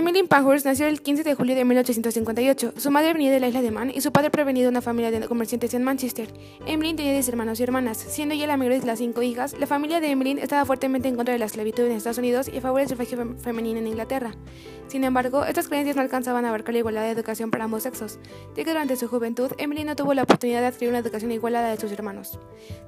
Emmeline Pankhurst nació el 15 de julio de 1858. Su madre venía de la isla de Man y su padre provenía de una familia de comerciantes en Manchester. Emmeline tenía 10 hermanos y hermanas. Siendo ella la mayor de las cinco hijas, la familia de Emmeline estaba fuertemente en contra de la esclavitud en Estados Unidos y a favor del sufragio femenino en Inglaterra. Sin embargo, estas creencias no alcanzaban a abarcar la igualdad de educación para ambos sexos, ya que durante su juventud, Emily no tuvo la oportunidad de adquirir una educación igual a la de sus hermanos.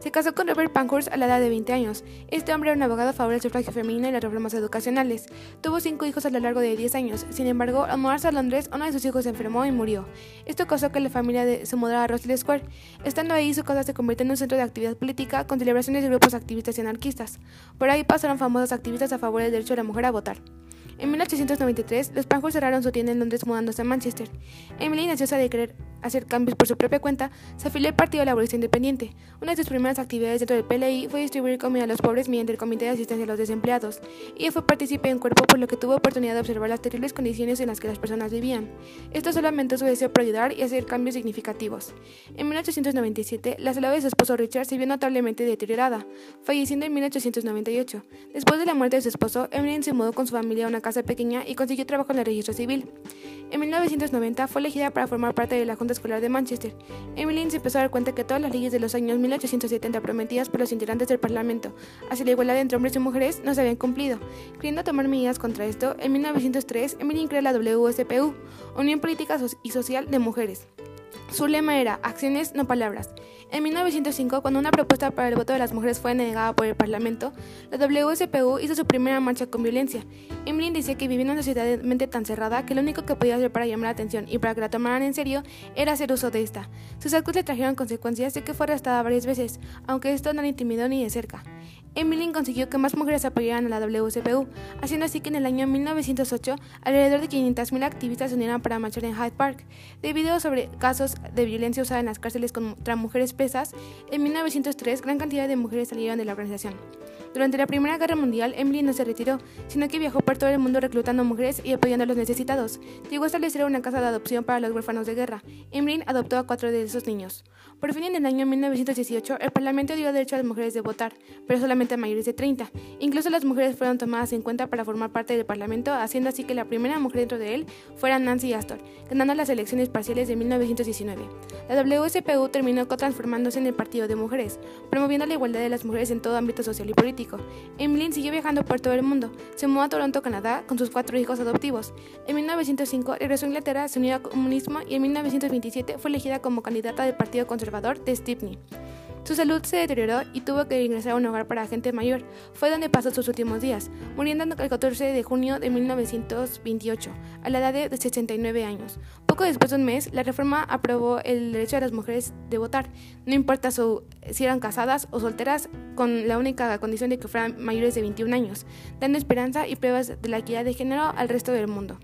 Se casó con Robert Pankhurst a la edad de 20 años. Este hombre era un abogado a favor del sufragio femenino y las reformas educacionales. Tuvo cinco hijos a lo largo de 10 años. Sin embargo, al mudarse a Londres, uno de sus hijos se enfermó y murió. Esto causó que la familia se mudara a Russell Square. Estando ahí, su casa se convirtió en un centro de actividad política con celebraciones de grupos activistas y anarquistas. Por ahí pasaron famosos activistas a favor del derecho de la mujer a votar. En 1893, los Pankhurst cerraron su tienda en Londres mudándose a Manchester. Emily, ansiosa de querer hacer cambios por su propia cuenta, se afilió al Partido Laborista Independiente. Una de sus primeras actividades dentro del PLI fue distribuir comida a los pobres mediante el Comité de Asistencia a los Desempleados. Ella fue partícipe en cuerpo por lo que tuvo oportunidad de observar las terribles condiciones en las que las personas vivían. Esto solo aumentó su deseo por ayudar y hacer cambios significativos. En 1897, la salud de su esposo Richard se vio notablemente deteriorada, falleciendo en 1898. Después de la muerte de su esposo, Emily se mudó con su familia a una casa pequeña y consiguió trabajo en el registro civil. En 1990 fue elegida para formar parte de la Junta Escolar de Manchester. Emily se empezó a dar cuenta que todas las leyes de los años 1870 prometidas por los integrantes del Parlamento hacia la igualdad entre hombres y mujeres no se habían cumplido. Queriendo tomar medidas contra esto, en 1903 Emily creó la WSPU, Unión Política y Social de Mujeres. Su lema era acciones, no palabras. En 1905, cuando una propuesta para el voto de las mujeres fue negada por el Parlamento, la WSPU hizo su primera marcha con violencia. Emily decía que vivía en una sociedad de mente tan cerrada que lo único que podía hacer para llamar la atención y para que la tomaran en serio era hacer uso de esta. Sus actos le trajeron consecuencias de que fue arrestada varias veces, aunque esto no la intimidó ni de cerca. Emily consiguió que más mujeres apoyaran a la WCPU, haciendo así que en el año 1908 alrededor de 500.000 activistas se unieran para marchar en Hyde Park. Debido sobre casos de violencia usada en las cárceles contra mujeres presas, en 1903 gran cantidad de mujeres salieron de la organización. Durante la Primera Guerra Mundial, Emily no se retiró, sino que viajó por todo el mundo reclutando mujeres y apoyando a los necesitados. Llegó a establecer una casa de adopción para los huérfanos de guerra. Emily adoptó a cuatro de esos niños. Por fin, en el año 1918, el Parlamento dio derecho a las mujeres de votar, pero solamente a mayores de 30. Incluso las mujeres fueron tomadas en cuenta para formar parte del Parlamento, haciendo así que la primera mujer dentro de él fuera Nancy Astor, ganando las elecciones parciales de 1919. La WSPU terminó transformándose en el Partido de Mujeres, promoviendo la igualdad de las mujeres en todo ámbito social y político. Emily siguió viajando por todo el mundo. Se mudó a Toronto, Canadá, con sus cuatro hijos adoptivos. En 1905 regresó a Inglaterra, se unió al comunismo y en 1927 fue elegida como candidata del Partido Conservador de Stepney. Su salud se deterioró y tuvo que ingresar a un hogar para gente mayor. Fue donde pasó sus últimos días, muriendo el 14 de junio de 1928, a la edad de 69 años. Poco después de un mes, la reforma aprobó el derecho de las mujeres de votar, no importa si eran casadas o solteras, con la única condición de que fueran mayores de 21 años, dando esperanza y pruebas de la equidad de género al resto del mundo.